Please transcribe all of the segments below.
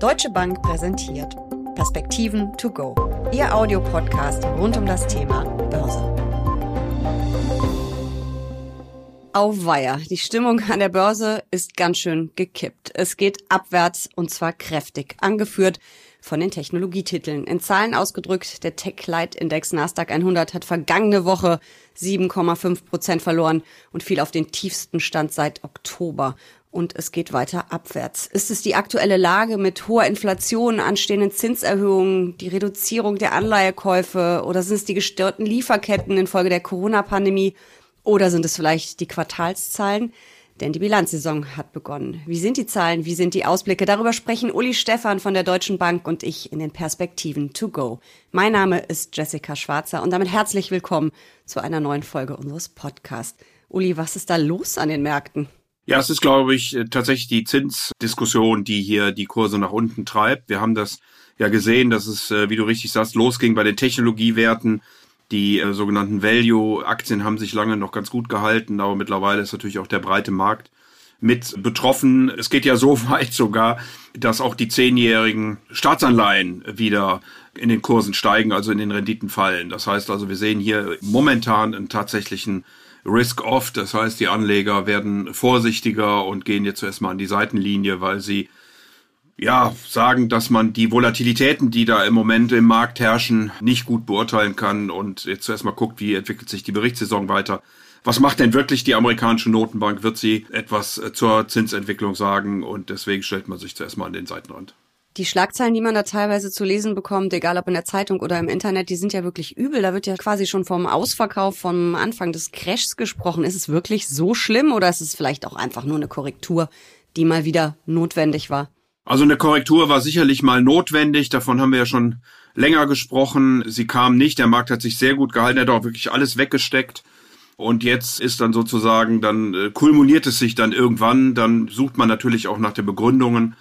Deutsche Bank präsentiert Perspektiven to go. Ihr Audiopodcast rund um das Thema Börse. Auweia, die Stimmung an der Börse ist ganz schön gekippt. Es geht abwärts und zwar kräftig, angeführt von den Technologietiteln. In Zahlen ausgedrückt, der Tech-Leitindex Nasdaq 100 hat vergangene Woche 7,5 Prozent verloren und fiel auf den tiefsten Stand seit Oktober und es geht weiter abwärts. Ist es die aktuelle Lage mit hoher Inflation, anstehenden Zinserhöhungen, die Reduzierung der Anleihekäufe oder sind es die gestörten Lieferketten infolge der Corona-Pandemie oder sind es vielleicht die Quartalszahlen? Denn die Bilanzsaison hat begonnen. Wie sind die Zahlen? Wie sind die Ausblicke? Darüber sprechen Uli Stephan von der Deutschen Bank und ich in den Perspektiven to go. Mein Name ist Jessica Schwarzer und damit herzlich willkommen zu einer neuen Folge unseres Podcasts. Uli, was ist da los an den Märkten? Ja, es ist, glaube ich, äh, tatsächlich die Zinsdiskussion, die hier die Kurse nach unten treibt. Wir haben das ja gesehen, dass es, äh, wie du richtig sagst, losging bei den Technologiewerten. Die äh, sogenannten Value-Aktien haben sich lange noch ganz gut gehalten, aber mittlerweile ist natürlich auch der breite Markt mit betroffen. Es geht ja so weit sogar, dass auch die zehnjährigen Staatsanleihen wieder in den Kursen steigen, also in den Renditen fallen. Das heißt also, wir sehen hier momentan einen tatsächlichen Risk-Off. Das heißt, die Anleger werden vorsichtiger und gehen jetzt zuerst mal an die Seitenlinie, weil sie ja, sagen, dass man die Volatilitäten, die da im Moment im Markt herrschen, nicht gut beurteilen kann und jetzt zuerst mal guckt, wie entwickelt sich die Berichtssaison weiter. Was macht denn wirklich die amerikanische Notenbank? Wird sie etwas zur Zinsentwicklung sagen? Und deswegen stellt man sich zuerst mal an den Seitenrand die Schlagzeilen, die man da teilweise zu lesen bekommt, egal ob in der Zeitung oder im Internet, die sind ja wirklich übel. Da wird ja quasi schon vom Ausverkauf, vom Anfang des Crashs gesprochen. Ist es wirklich so schlimm oder ist es vielleicht auch einfach nur eine Korrektur, die mal wieder notwendig war? Also eine Korrektur war sicherlich mal notwendig. Davon haben wir ja schon länger gesprochen. Sie kam nicht. Der Markt hat sich sehr gut gehalten. Er hat auch wirklich alles weggesteckt. Und jetzt ist dann sozusagen, dann äh, kulminiert es sich dann irgendwann. Dann sucht man natürlich auch nach den Begründungen.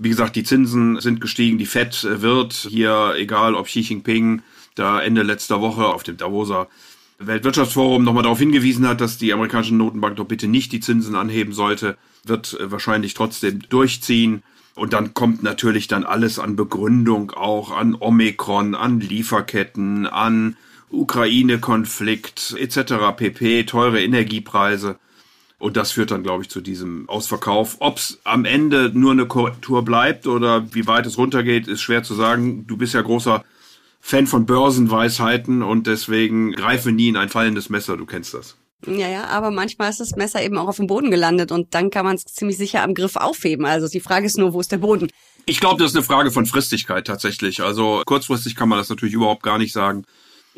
Wie gesagt, die Zinsen sind gestiegen, die FED wird hier, egal ob Xi Jinping da Ende letzter Woche auf dem Davoser Weltwirtschaftsforum nochmal darauf hingewiesen hat, dass die amerikanische Notenbank doch bitte nicht die Zinsen anheben sollte, wird wahrscheinlich trotzdem durchziehen. Und dann kommt natürlich dann alles an Begründung auch an Omikron, an Lieferketten, an Ukraine-Konflikt etc. pp, teure Energiepreise. Und das führt dann, glaube ich, zu diesem Ausverkauf. Ob es am Ende nur eine Korrektur bleibt oder wie weit es runtergeht, ist schwer zu sagen. Du bist ja großer Fan von Börsenweisheiten und deswegen greife nie in ein fallendes Messer. Du kennst das. Ja, ja, aber manchmal ist das Messer eben auch auf dem Boden gelandet und dann kann man es ziemlich sicher am Griff aufheben. Also die Frage ist nur, wo ist der Boden? Ich glaube, das ist eine Frage von Fristigkeit tatsächlich. Also kurzfristig kann man das natürlich überhaupt gar nicht sagen.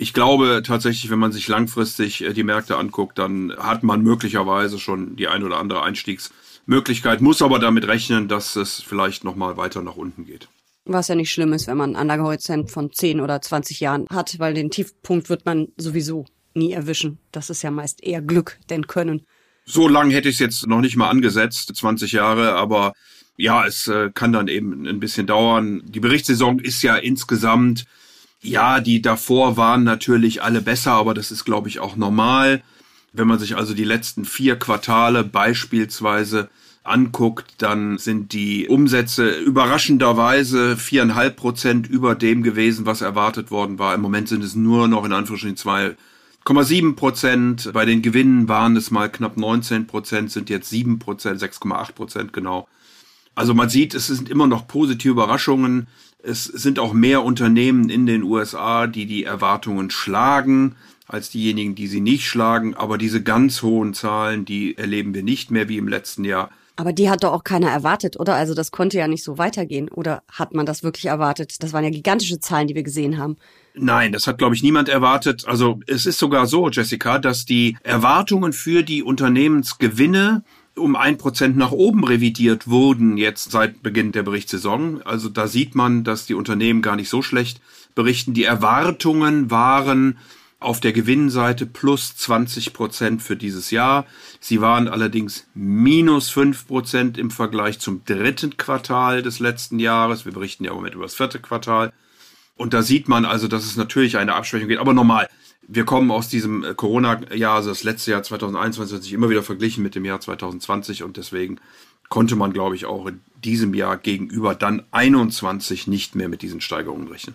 Ich glaube tatsächlich, wenn man sich langfristig äh, die Märkte anguckt, dann hat man möglicherweise schon die ein oder andere Einstiegsmöglichkeit, muss aber damit rechnen, dass es vielleicht nochmal weiter nach unten geht. Was ja nicht schlimm ist, wenn man einen Anlagehorizont von 10 oder 20 Jahren hat, weil den Tiefpunkt wird man sowieso nie erwischen. Das ist ja meist eher Glück denn Können. So lang hätte ich es jetzt noch nicht mal angesetzt, 20 Jahre, aber ja, es äh, kann dann eben ein bisschen dauern. Die Berichtssaison ist ja insgesamt ja, die davor waren natürlich alle besser, aber das ist, glaube ich, auch normal. Wenn man sich also die letzten vier Quartale beispielsweise anguckt, dann sind die Umsätze überraschenderweise viereinhalb Prozent über dem gewesen, was erwartet worden war. Im Moment sind es nur noch in Anführungsstrichen 2,7 Prozent. Bei den Gewinnen waren es mal knapp 19 Prozent, sind jetzt 7 Prozent, 6,8 Prozent genau. Also man sieht, es sind immer noch positive Überraschungen. Es sind auch mehr Unternehmen in den USA, die die Erwartungen schlagen, als diejenigen, die sie nicht schlagen. Aber diese ganz hohen Zahlen, die erleben wir nicht mehr wie im letzten Jahr. Aber die hat doch auch keiner erwartet, oder? Also das konnte ja nicht so weitergehen. Oder hat man das wirklich erwartet? Das waren ja gigantische Zahlen, die wir gesehen haben. Nein, das hat, glaube ich, niemand erwartet. Also es ist sogar so, Jessica, dass die Erwartungen für die Unternehmensgewinne um ein Prozent nach oben revidiert wurden jetzt seit Beginn der Berichtssaison. Also da sieht man, dass die Unternehmen gar nicht so schlecht berichten. Die Erwartungen waren auf der Gewinnseite plus 20 Prozent für dieses Jahr. Sie waren allerdings minus 5 Prozent im Vergleich zum dritten Quartal des letzten Jahres. Wir berichten ja im Moment über das vierte Quartal. Und da sieht man also, dass es natürlich eine Abschwächung geht. Aber normal, wir kommen aus diesem äh, Corona-Jahr, also das letzte Jahr 2021 hat sich immer wieder verglichen mit dem Jahr 2020 und deswegen konnte man, glaube ich, auch in diesem Jahr gegenüber dann 21 nicht mehr mit diesen Steigerungen rechnen.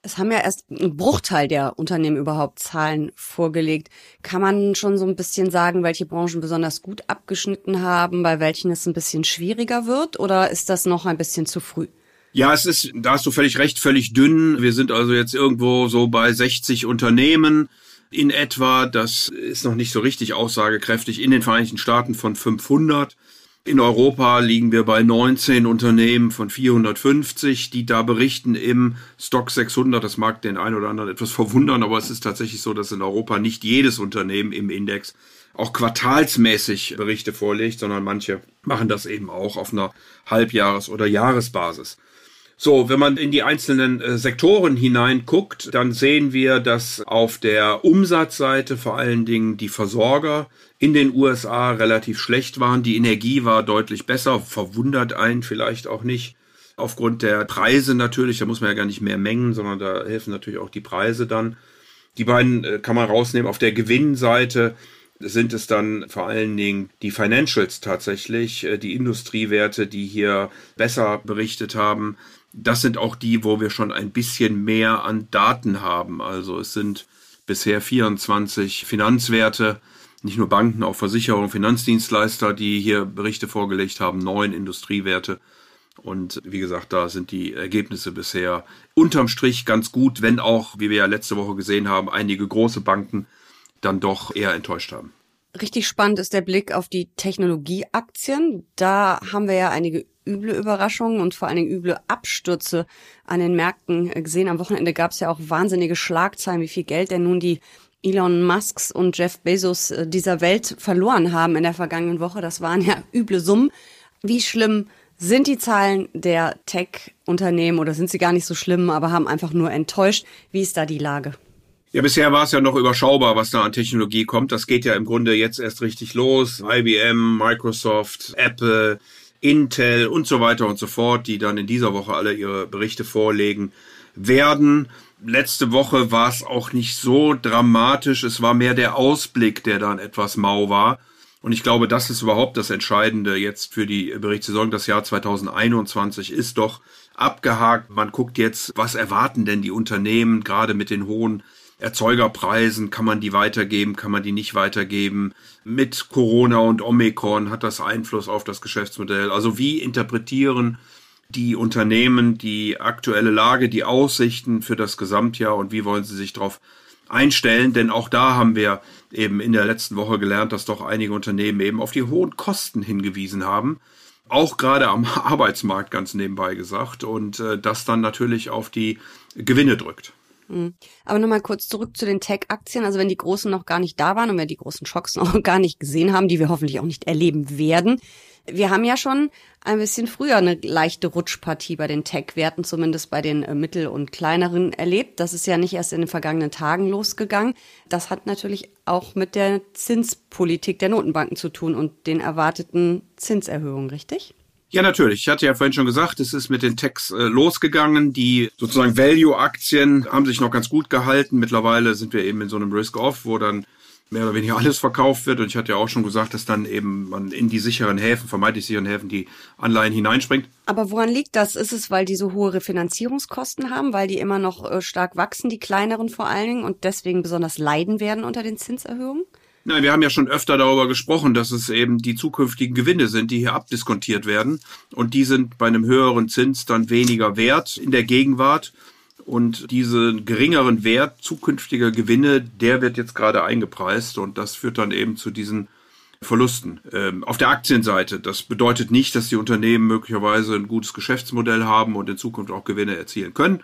Es haben ja erst ein Bruchteil der Unternehmen überhaupt Zahlen vorgelegt. Kann man schon so ein bisschen sagen, welche Branchen besonders gut abgeschnitten haben, bei welchen es ein bisschen schwieriger wird? Oder ist das noch ein bisschen zu früh? Ja, es ist, da hast du völlig recht, völlig dünn. Wir sind also jetzt irgendwo so bei 60 Unternehmen in etwa. Das ist noch nicht so richtig aussagekräftig. In den Vereinigten Staaten von 500. In Europa liegen wir bei 19 Unternehmen von 450, die da berichten im Stock 600. Das mag den einen oder anderen etwas verwundern, aber es ist tatsächlich so, dass in Europa nicht jedes Unternehmen im Index auch quartalsmäßig Berichte vorlegt, sondern manche machen das eben auch auf einer Halbjahres- oder Jahresbasis. So, wenn man in die einzelnen äh, Sektoren hineinguckt, dann sehen wir, dass auf der Umsatzseite vor allen Dingen die Versorger in den USA relativ schlecht waren. Die Energie war deutlich besser, verwundert einen vielleicht auch nicht. Aufgrund der Preise natürlich, da muss man ja gar nicht mehr mengen, sondern da helfen natürlich auch die Preise dann. Die beiden äh, kann man rausnehmen. Auf der Gewinnseite sind es dann vor allen Dingen die Financials tatsächlich, äh, die Industriewerte, die hier besser berichtet haben das sind auch die, wo wir schon ein bisschen mehr an Daten haben. Also es sind bisher 24 Finanzwerte, nicht nur Banken, auch Versicherungen, Finanzdienstleister, die hier Berichte vorgelegt haben, neun Industriewerte. Und wie gesagt, da sind die Ergebnisse bisher unterm Strich ganz gut, wenn auch, wie wir ja letzte Woche gesehen haben, einige große Banken dann doch eher enttäuscht haben. Richtig spannend ist der Blick auf die Technologieaktien. Da haben wir ja einige üble Überraschungen und vor allen Dingen üble Abstürze an den Märkten gesehen. Am Wochenende gab es ja auch wahnsinnige Schlagzeilen, wie viel Geld denn nun die Elon Musks und Jeff Bezos äh, dieser Welt verloren haben in der vergangenen Woche. Das waren ja üble Summen. Wie schlimm sind die Zahlen der Tech-Unternehmen oder sind sie gar nicht so schlimm, aber haben einfach nur enttäuscht? Wie ist da die Lage? Ja, bisher war es ja noch überschaubar, was da an Technologie kommt. Das geht ja im Grunde jetzt erst richtig los. IBM, Microsoft, Apple, Intel und so weiter und so fort, die dann in dieser Woche alle ihre Berichte vorlegen werden. Letzte Woche war es auch nicht so dramatisch. Es war mehr der Ausblick, der dann etwas mau war. Und ich glaube, das ist überhaupt das Entscheidende jetzt für die Berichtssaison. Das Jahr 2021 ist doch abgehakt. Man guckt jetzt, was erwarten denn die Unternehmen, gerade mit den hohen Erzeugerpreisen, kann man die weitergeben, kann man die nicht weitergeben? Mit Corona und Omikron hat das Einfluss auf das Geschäftsmodell? Also wie interpretieren die Unternehmen die aktuelle Lage, die Aussichten für das Gesamtjahr und wie wollen sie sich darauf einstellen? Denn auch da haben wir eben in der letzten Woche gelernt, dass doch einige Unternehmen eben auf die hohen Kosten hingewiesen haben auch gerade am Arbeitsmarkt ganz nebenbei gesagt und äh, das dann natürlich auf die Gewinne drückt. Mhm. Aber nochmal kurz zurück zu den Tech-Aktien. Also wenn die großen noch gar nicht da waren und wir die großen Schocks noch gar nicht gesehen haben, die wir hoffentlich auch nicht erleben werden. Wir haben ja schon ein bisschen früher eine leichte Rutschpartie bei den Tech-Werten, zumindest bei den äh, mittel- und kleineren erlebt. Das ist ja nicht erst in den vergangenen Tagen losgegangen. Das hat natürlich auch mit der Zinspolitik der Notenbanken zu tun und den erwarteten Zinserhöhungen, richtig? Ja, natürlich. Ich hatte ja vorhin schon gesagt, es ist mit den Techs äh, losgegangen. Die sozusagen Value-Aktien haben sich noch ganz gut gehalten. Mittlerweile sind wir eben in so einem Risk-Off, wo dann mehr oder weniger alles verkauft wird. Und ich hatte ja auch schon gesagt, dass dann eben man in die sicheren Häfen, vermeintlich sicheren Häfen, die Anleihen hineinspringt. Aber woran liegt das? Ist es, weil die so hohe Refinanzierungskosten haben, weil die immer noch äh, stark wachsen, die kleineren vor allen Dingen, und deswegen besonders leiden werden unter den Zinserhöhungen? Nein, wir haben ja schon öfter darüber gesprochen, dass es eben die zukünftigen Gewinne sind, die hier abdiskontiert werden. Und die sind bei einem höheren Zins dann weniger wert in der Gegenwart. Und diesen geringeren Wert zukünftiger Gewinne, der wird jetzt gerade eingepreist. Und das führt dann eben zu diesen Verlusten. Ähm, auf der Aktienseite, das bedeutet nicht, dass die Unternehmen möglicherweise ein gutes Geschäftsmodell haben und in Zukunft auch Gewinne erzielen können.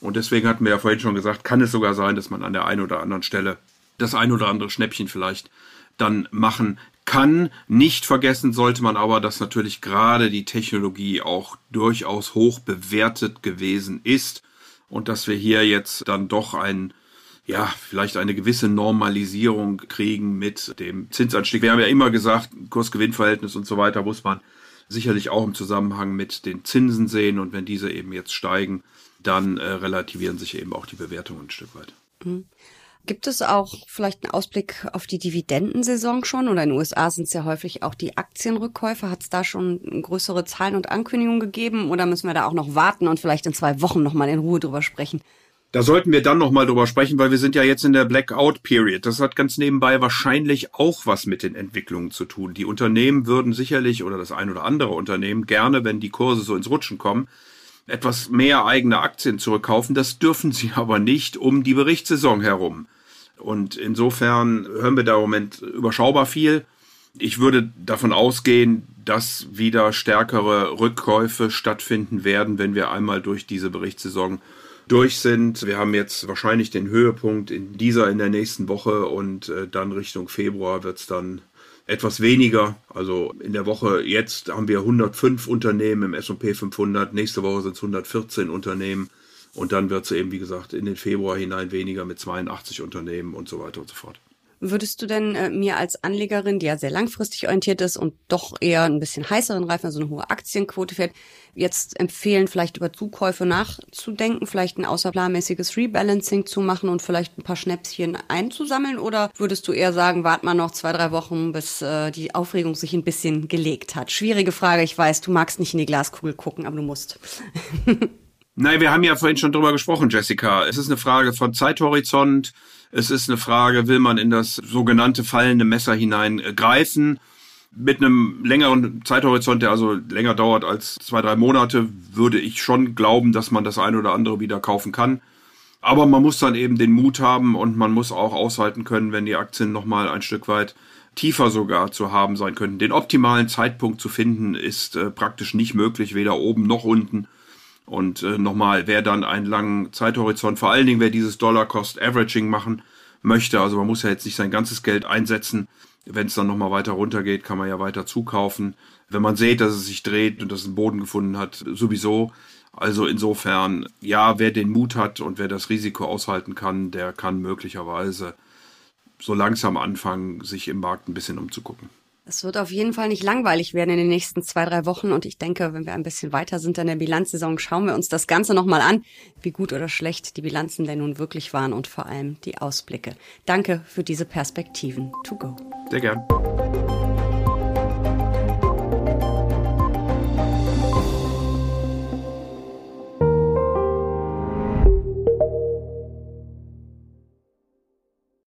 Und deswegen hatten wir ja vorhin schon gesagt, kann es sogar sein, dass man an der einen oder anderen Stelle das ein oder andere Schnäppchen vielleicht dann machen kann. Nicht vergessen sollte man aber, dass natürlich gerade die Technologie auch durchaus hoch bewertet gewesen ist und dass wir hier jetzt dann doch ein ja, vielleicht eine gewisse Normalisierung kriegen mit dem Zinsanstieg. Wir haben ja immer gesagt, Kursgewinnverhältnis und so weiter muss man sicherlich auch im Zusammenhang mit den Zinsen sehen und wenn diese eben jetzt steigen, dann äh, relativieren sich eben auch die Bewertungen ein Stück weit. Mhm. Gibt es auch vielleicht einen Ausblick auf die Dividendensaison schon? Oder in den USA sind es ja häufig auch die Aktienrückkäufe. Hat es da schon größere Zahlen und Ankündigungen gegeben? Oder müssen wir da auch noch warten und vielleicht in zwei Wochen nochmal in Ruhe drüber sprechen? Da sollten wir dann nochmal drüber sprechen, weil wir sind ja jetzt in der Blackout-Period. Das hat ganz nebenbei wahrscheinlich auch was mit den Entwicklungen zu tun. Die Unternehmen würden sicherlich, oder das ein oder andere Unternehmen, gerne, wenn die Kurse so ins Rutschen kommen, etwas mehr eigene Aktien zurückkaufen. Das dürfen sie aber nicht um die Berichtssaison herum. Und insofern hören wir da im Moment überschaubar viel. Ich würde davon ausgehen, dass wieder stärkere Rückkäufe stattfinden werden, wenn wir einmal durch diese Berichtssaison durch sind. Wir haben jetzt wahrscheinlich den Höhepunkt in dieser, in der nächsten Woche und äh, dann Richtung Februar wird es dann etwas weniger. Also in der Woche jetzt haben wir 105 Unternehmen im S&P 500, nächste Woche sind es 114 Unternehmen. Und dann wird es eben, wie gesagt, in den Februar hinein weniger mit 82 Unternehmen und so weiter und so fort. Würdest du denn äh, mir als Anlegerin, die ja sehr langfristig orientiert ist und doch eher ein bisschen heißeren Reifen, also eine hohe Aktienquote fährt, jetzt empfehlen, vielleicht über Zukäufe nachzudenken, vielleicht ein außerplanmäßiges Rebalancing zu machen und vielleicht ein paar Schnäpschen einzusammeln? Oder würdest du eher sagen, wart mal noch zwei, drei Wochen, bis äh, die Aufregung sich ein bisschen gelegt hat? Schwierige Frage, ich weiß, du magst nicht in die Glaskugel gucken, aber du musst. Nein, wir haben ja vorhin schon drüber gesprochen, Jessica. Es ist eine Frage von Zeithorizont. Es ist eine Frage, will man in das sogenannte fallende Messer hineingreifen? Mit einem längeren Zeithorizont, der also länger dauert als zwei, drei Monate, würde ich schon glauben, dass man das eine oder andere wieder kaufen kann. Aber man muss dann eben den Mut haben und man muss auch aushalten können, wenn die Aktien nochmal ein Stück weit tiefer sogar zu haben sein könnten. Den optimalen Zeitpunkt zu finden ist äh, praktisch nicht möglich, weder oben noch unten. Und äh, nochmal, wer dann einen langen Zeithorizont, vor allen Dingen wer dieses Dollar-Cost-Averaging machen möchte, also man muss ja jetzt nicht sein ganzes Geld einsetzen, wenn es dann nochmal weiter runtergeht, kann man ja weiter zukaufen. Wenn man sieht, dass es sich dreht und dass es einen Boden gefunden hat, sowieso. Also insofern, ja, wer den Mut hat und wer das Risiko aushalten kann, der kann möglicherweise so langsam anfangen, sich im Markt ein bisschen umzugucken. Es wird auf jeden Fall nicht langweilig werden in den nächsten zwei, drei Wochen. Und ich denke, wenn wir ein bisschen weiter sind in der Bilanzsaison, schauen wir uns das Ganze nochmal an, wie gut oder schlecht die Bilanzen denn nun wirklich waren und vor allem die Ausblicke. Danke für diese Perspektiven. To go. Sehr gern.